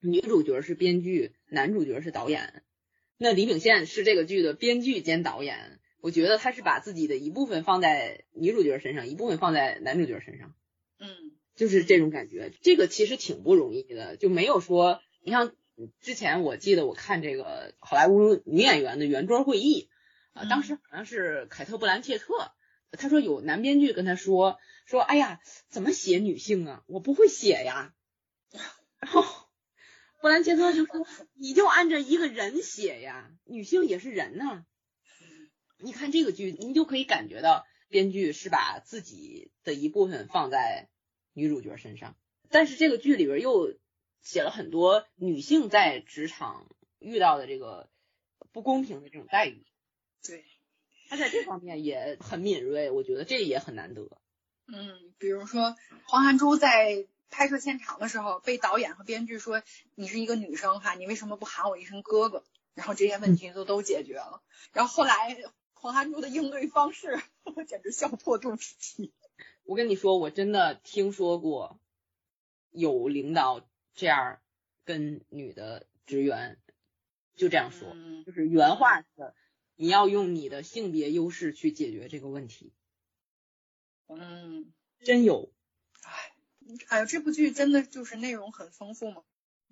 女主角是编剧，男主角是导演。那李秉宪是这个剧的编剧兼导演，我觉得他是把自己的一部分放在女主角身上，一部分放在男主角身上，嗯就是这种感觉。这个其实挺不容易的，就没有说你像之前我记得我看这个好莱坞女演员的圆桌会议啊，嗯当时好像是凯特·布兰切特，他说有男编剧跟他说说，哎呀，怎么写女性啊？我不会写呀。[laughs] 然后布兰切特就说，你就按照一个人写呀，女性也是人呐、你看这个剧，你就可以感觉到编剧是把自己的一部分放在女主角身上，但是这个剧里边又写了很多女性在职场遇到的这个不公平的这种待遇。对，他在这方面也很敏锐，我觉得这也很难得。嗯，比如说黄涵珠在拍摄现场的时候，被导演和编剧说你是一个女生哈，你为什么不喊我一声哥哥？然后这些问题都都解决了。然后后来黄涵珠的应对方式，我简直笑破肚皮。我跟你说，我真的听说过有领导这样跟女的职员就这样说，嗯就是原话是你要用你的性别优势去解决这个问题，嗯，真有。哎哎呦，这部剧真的就是内容很丰富嘛，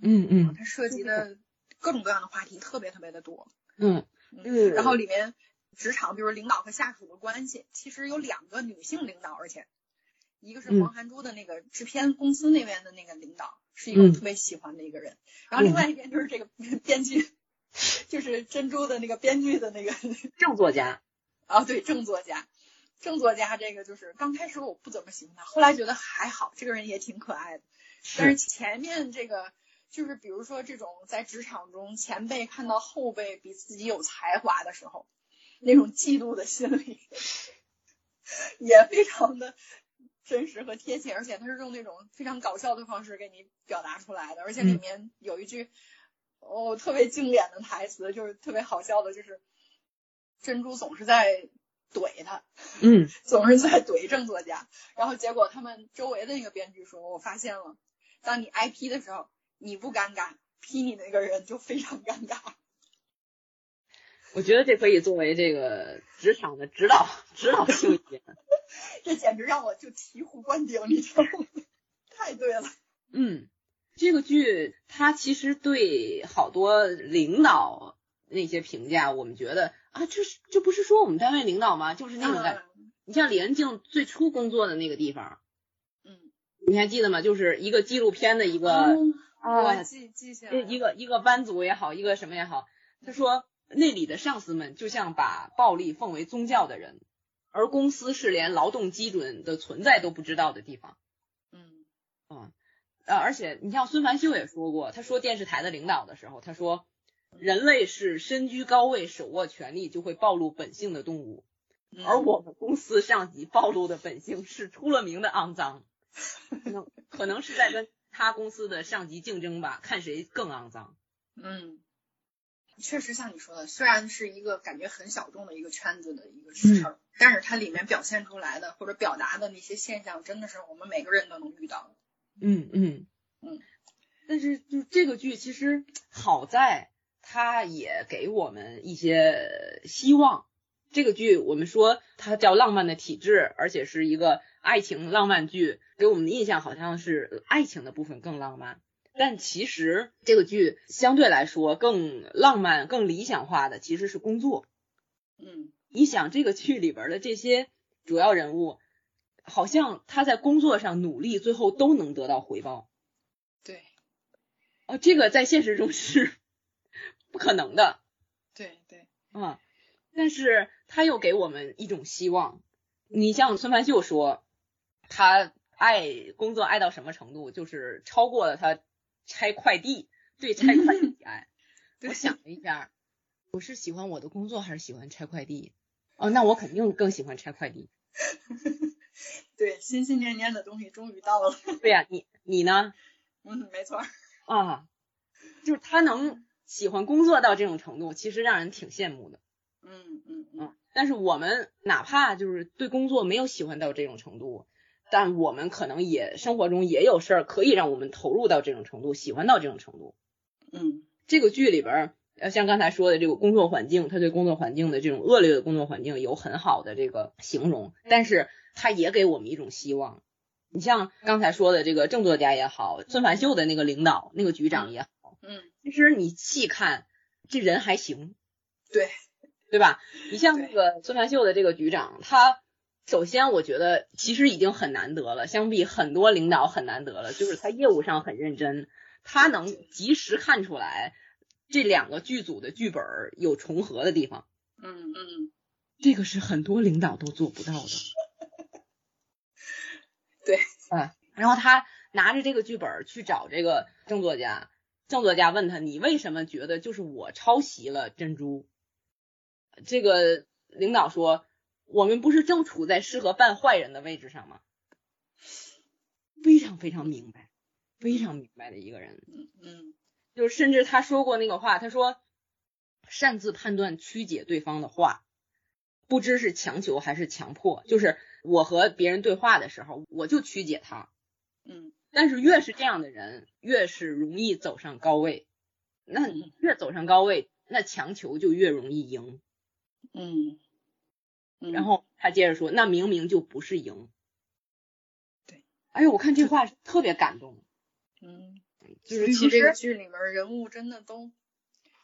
嗯嗯它涉及的各种各样的话题特别特别的多。嗯嗯，然后里面职场，比如领导和下属的关系，其实有两个女性领导，而且一个是嗯黄涵珠的那个制片公司那边的那个领导，是一个我嗯特别喜欢的一个人。然后另外一边就是这个编剧，就是珍珠的那个编剧的那个 [laughs] 正作家。啊，对，正作家。正作家这个就是刚开始我不怎么喜欢他，后来觉得还好，这个人也挺可爱的。但是前面这个就是比如说这种在职场中前辈看到后辈比自己有才华的时候，那种嫉妒的心理 [laughs] 也非常的真实和贴切，而且他是用那种非常搞笑的方式给你表达出来的，而且里面有一句哦特别经典的台词，就是特别好笑的，就是珍珠总是在怼他，[laughs] 嗯 [laughs] 总是在怼正作家，然后结果他们周围的那个编剧说，我发现了，当你挨批的时候，你不尴尬，批你那个人就非常尴尬。[laughs] 我觉得这可以作为这个职场的指导指导性一点。这简直让我就醍醐灌顶，你知道吗？太对了，嗯，这个剧它其实对好多领导那些评价，我们觉得啊，这是这不是说我们单位领导吗？就是那种感。你像李恩静最初工作的那个地方，嗯，你还记得吗？就是一个纪录片的一个、嗯啊记记下来了，一个一个班组也好，一个什么也好，他说那里的上司们就像把暴力奉为宗教的人，而公司是连劳动基准的存在都不知道的地方。嗯呃，而且你像孙凡秀也说过，他说电视台的领导的时候，他说人类是身居高位、手握权力就会暴露本性的动物，嗯而我们公司上级暴露的本性是出了名的肮脏，[laughs] 可能可能是在跟他公司的上级竞争吧，看谁更肮脏。嗯，确实像你说的，虽然是一个感觉很小众的一个圈子的一个事儿，但是它里面表现出来的或者表达的那些现象，真的是我们每个人都能遇到的。嗯嗯嗯，但是就这个剧其实好在它也给我们一些希望。这个剧我们说它叫浪漫的体质，而且是一个爱情浪漫剧，给我们的印象好像是爱情的部分更浪漫。但其实这个剧相对来说更浪漫、更理想化的其实是工作。嗯你想这个剧里边的这些主要人物，好像他在工作上努力，最后都能得到回报。对哦，这个在现实中是 [laughs] 不可能的对对，啊，但是他又给我们一种希望。你像孙凡秀说，他爱工作爱到什么程度，就是超过了他拆快递对拆快递的 [laughs] 爱。对我想了一下，我是喜欢我的工作还是喜欢拆快递？哦，那我肯定更喜欢拆快递。[laughs] 对，心心念念的东西终于到了。[laughs] 对呀、你你呢？嗯，没错儿。啊，就是他能喜欢工作到这种程度，其实让人挺羡慕的。嗯嗯嗯嗯，但是我们哪怕就是对工作没有喜欢到这种程度，但我们可能也生活中也有事儿可以让我们投入到这种程度，喜欢到这种程度。嗯这个剧里边儿，呃，像刚才说的这个工作环境，他对工作环境的这种恶劣的工作环境有很好的这个形容，但是他也给我们一种希望。你像刚才说的这个郑作家也好，孙凡秀的那个领导、那个局长也好，嗯，其实你细看，这人还行，对，对吧？你像那个孙凡秀的这个局长，他首先我觉得其实已经很难得了，相比很多领导很难得了，就是他业务上很认真，他能及时看出来这两个剧组的剧本儿有重合的地方。嗯嗯这个是很多领导都做不到的。[laughs] 对，嗯，然后他拿着这个剧本去找这个正作家，正作家问他：“你为什么觉得就是我抄袭了珍珠？”这个领导说：“我们不是正处在适合扮坏人的位置上吗？”非常非常明白，非常明白的一个人。嗯嗯，就是甚至他说过那个话，他说：“擅自判断曲解对方的话，不知是强求还是强迫。”就是我和别人对话的时候，我就曲解他。嗯，但是越是这样的人，越是容易走上高位。那越走上高位，那强求就越容易赢。嗯，然后他接着说：“那明明就不是赢。”对，哎呦，我看这话特别感动。嗯，就是其实这个剧里面人物真的都，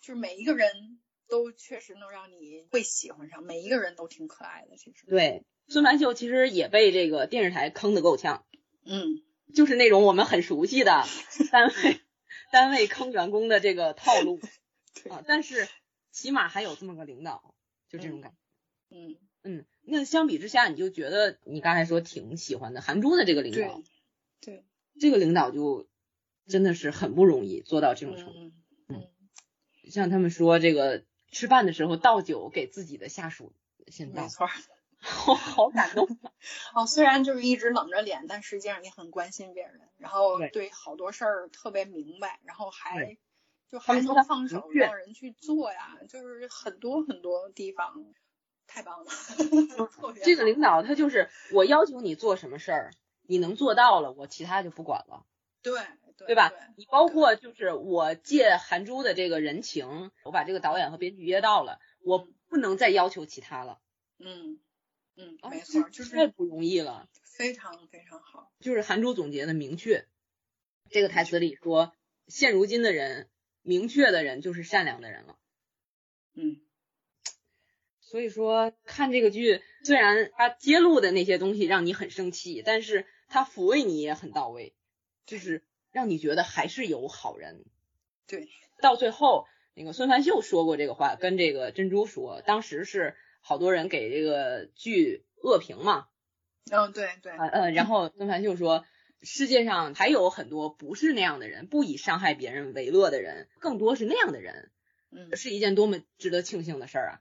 就是每一个人都确实能让你会喜欢上，每一个人都挺可爱的。其实，对，孙凡秀其实也被这个电视台坑的够呛。嗯，就是那种我们很熟悉的 [laughs] 单位单位坑员工的这个套路 [laughs] 啊，但是起码还有这么个领导。就这种感觉，嗯嗯，那相比之下，你就觉得你刚才说挺喜欢的韩珠的这个领导，对，这个领导就真的是很不容易做到这种程度。嗯嗯，像他们说这个吃饭的时候倒酒给自己的下属先倒，没错，[laughs] 我好感动。[laughs] 哦，虽然就是一直冷着脸，但实际上也很关心别人，然后对好多事儿特别明白，然后还。就还能放手让人去做呀，就是很多很多地方，太棒了。[laughs] 这个领导他就是我要求你做什么事儿，你能做到了，我其他就不管了。对对吧？你包括就是我借韩珠的这个人情，我把这个导演和编剧约到了，我不能再要求其他了。嗯嗯，没错，就是太不容易了。非常非常好。就是韩珠总结的明确，这个台词里说，现如今的人。明确的人就是善良的人了，嗯，所以说看这个剧，虽然他揭露的那些东西让你很生气，但是他抚慰你也很到位，就是让你觉得还是有好人。对，到最后那个孙凡秀说过这个话，跟这个珍珠说，当时是好多人给这个剧恶评嘛，嗯，对对，呃，然后孙凡秀说。世界上还有很多不是那样的人，不以伤害别人为乐的人，更多是那样的人，嗯，是一件多么值得庆幸的事儿啊！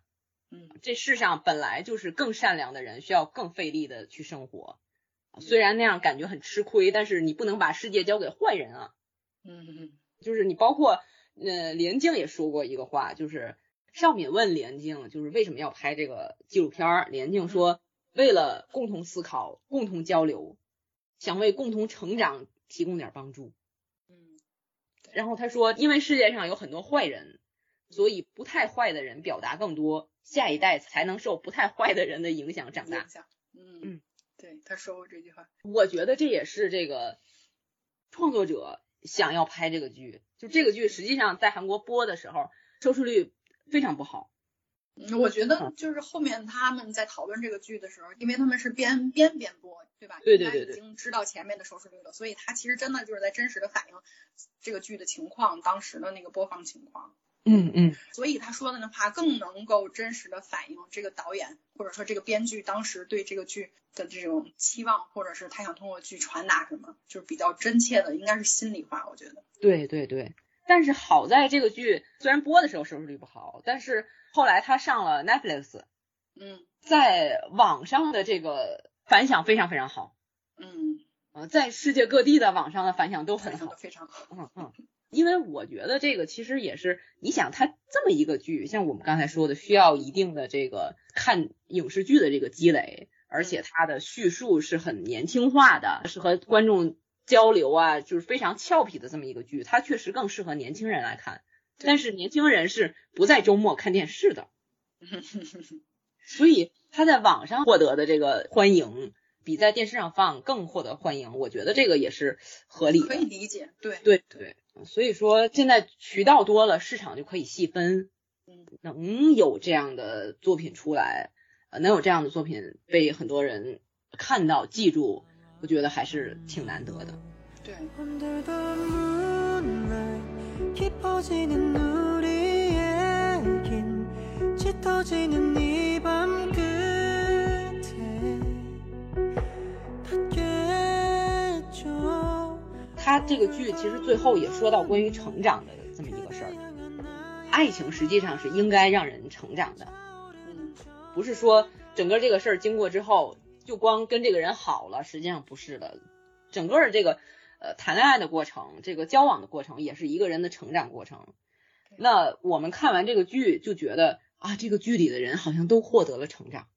嗯，这世上本来就是更善良的人，需要更费力的去生活。虽然那样感觉很吃亏，但是你不能把世界交给坏人啊！嗯嗯，就是你包括呃，连静也说过一个话，就是尚敏问连静，就是为什么要拍这个纪录片儿？连静说，为了共同思考，共同交流。想为共同成长提供点帮助，嗯，然后他说，因为世界上有很多坏人，所以不太坏的人表达更多，下一代才能受不太坏的人的影响长大。嗯嗯，对，他说过这句话。我觉得这也是这个创作者想要拍这个剧，就这个剧实际上在韩国播的时候收视率非常不好。我觉得就是后面他们在讨论这个剧的时候，因为他们是边边边播，对吧？对对对对。已经知道前面的收视率了，所以他其实真的就是在真实的反映这个剧的情况，当时的那个播放情况。嗯嗯。所以他说的那话更能够真实的反映这个导演或者说这个编剧当时对这个剧的这种期望，或者是他想通过剧传达什么，就是比较真切的，应该是心里话。我觉得。对对对。但是好在这个剧虽然播的时候收视率不好，但是。后来他上了 Netflix，嗯，在网上的这个反响非常非常好，嗯，呃，在世界各地的网上的反响都很好，非常好，嗯嗯，因为我觉得这个其实也是，你想它这么一个剧，像我们刚才说的，需要一定的这个看影视剧的这个积累，而且它的叙述是很年轻化的，是和观众交流啊，就是非常俏皮的这么一个剧，它确实更适合年轻人来看。但是年轻人是不在周末看电视的，[laughs] 所以他在网上获得的这个欢迎，比在电视上放更获得欢迎。我觉得这个也是合理，可以理解。对对对，所以说现在渠道多了，市场就可以细分。嗯，能有这样的作品出来，呃，能有这样的作品被很多人看到、记住，我觉得还是挺难得的。对。他这个剧其实最后也说到关于成长的这么一个事儿，爱情实际上是应该让人成长的，嗯，不是说整个这个事儿经过之后就光跟这个人好了，实际上不是的，整个这个呃谈恋爱的过程，这个交往的过程也是一个人的成长过程。那我们看完这个剧就觉得啊，这个剧里的人好像都获得了成长，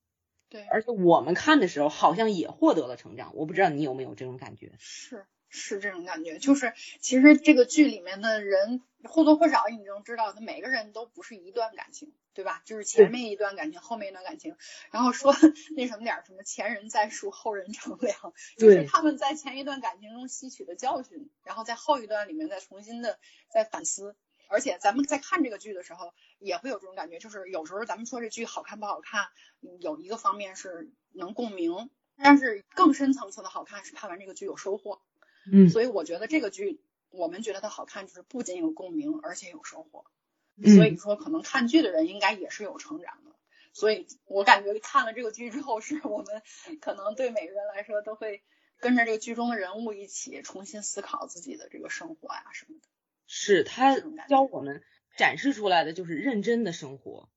对，而且我们看的时候好像也获得了成长。我不知道你有没有这种感觉？是是这种感觉，就是其实这个剧里面的人或多或少你能知道，他每个人都不是一段感情，对吧？就是前面一段感情，后面一段感情，然后说 [laughs] 那什么点儿什么前人栽树，后人乘凉，就是他们在前一段感情中吸取的教训，然后在后一段里面再重新的再反思。而且咱们在看这个剧的时候，也会有这种感觉，就是有时候咱们说这剧好看不好看，有一个方面是能共鸣，但是更深层次的好看是看完这个剧有收获。嗯，所以我觉得这个剧我们觉得它好看，就是不仅有共鸣，而且有收获。嗯，所以说可能看剧的人应该也是有成长的。所以我感觉看了这个剧之后，是我们可能对每个人来说都会跟着这个剧中的人物一起重新思考自己的这个生活呀什么的。是他教我们展示出来的就是认真的生活，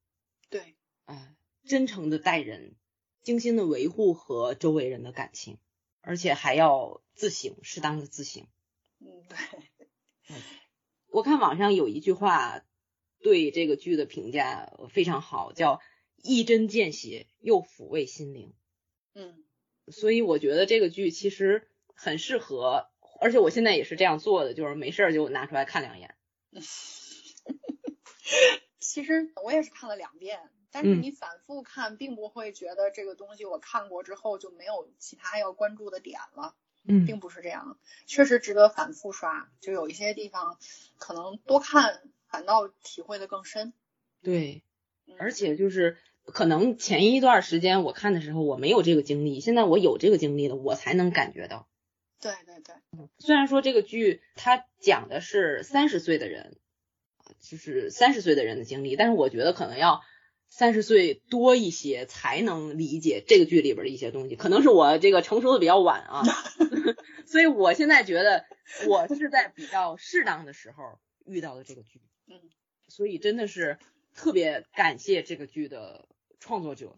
对，啊，真诚的待人，精心的维护和周围人的感情，而且还要自省，适当的自省。嗯，对。我看网上有一句话对这个剧的评价非常好，叫一针见血又抚慰心灵。嗯，所以我觉得这个剧其实很适合。而且我现在也是这样做的，就是没事儿就拿出来看两眼。[laughs] 其实我也是看了两遍，但是你反复看，并不会觉得这个东西我看过之后就没有其他要关注的点了。嗯，并不是这样，确实值得反复刷。就有一些地方可能多看反倒体会的更深。对，而且就是可能前一段时间我看的时候我没有这个经历，现在我有这个经历了，我才能感觉到。对对对，虽然说这个剧它讲的是三十岁的人，就是三十岁的人的经历，但是我觉得可能要三十岁多一些才能理解这个剧里边的一些东西。可能是我这个成熟的比较晚啊，[laughs] 所以我现在觉得我是在比较适当的时候遇到的这个剧。嗯，所以真的是特别感谢这个剧的创作者、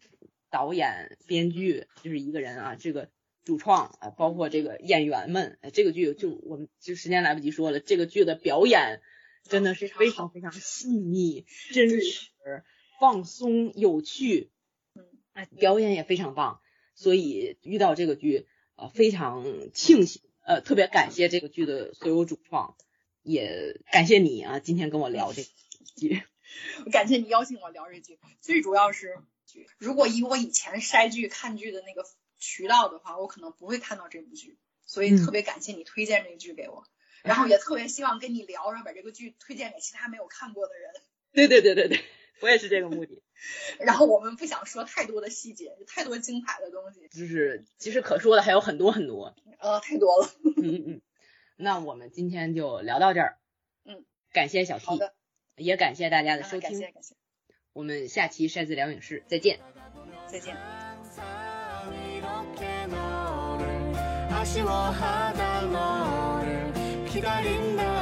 导演、编剧，就是一个人啊，这个。主创啊，包括这个演员们，这个剧就我们就时间来不及说了，这个剧的表演真的是非常非常细腻、真实、放松、有趣，嗯，哎，表演也非常棒，所以遇到这个剧呃非常庆幸，呃特别感谢这个剧的所有主创，也感谢你啊，今天跟我聊这个剧，[laughs] 感谢你邀请我聊这剧，最主要是，如果以我以前筛剧看剧的那个。渠道的话，我可能不会看到这部剧，所以特别感谢你推荐这个剧给我，然后也特别希望跟你聊，然后把这个剧推荐给其他没有看过的人。对对对对对，我也是这个目的。[laughs] 然后我们不想说太多的细节，太多精彩的东西，就是其实可说的还有很多很多。呃，太多了。嗯嗯嗯，那我们今天就聊到这儿。嗯，感谢小 T，好的，也感谢大家的收听。感谢感谢。我们下期筛子聊影视再见。再见。足を肌乗る左んだ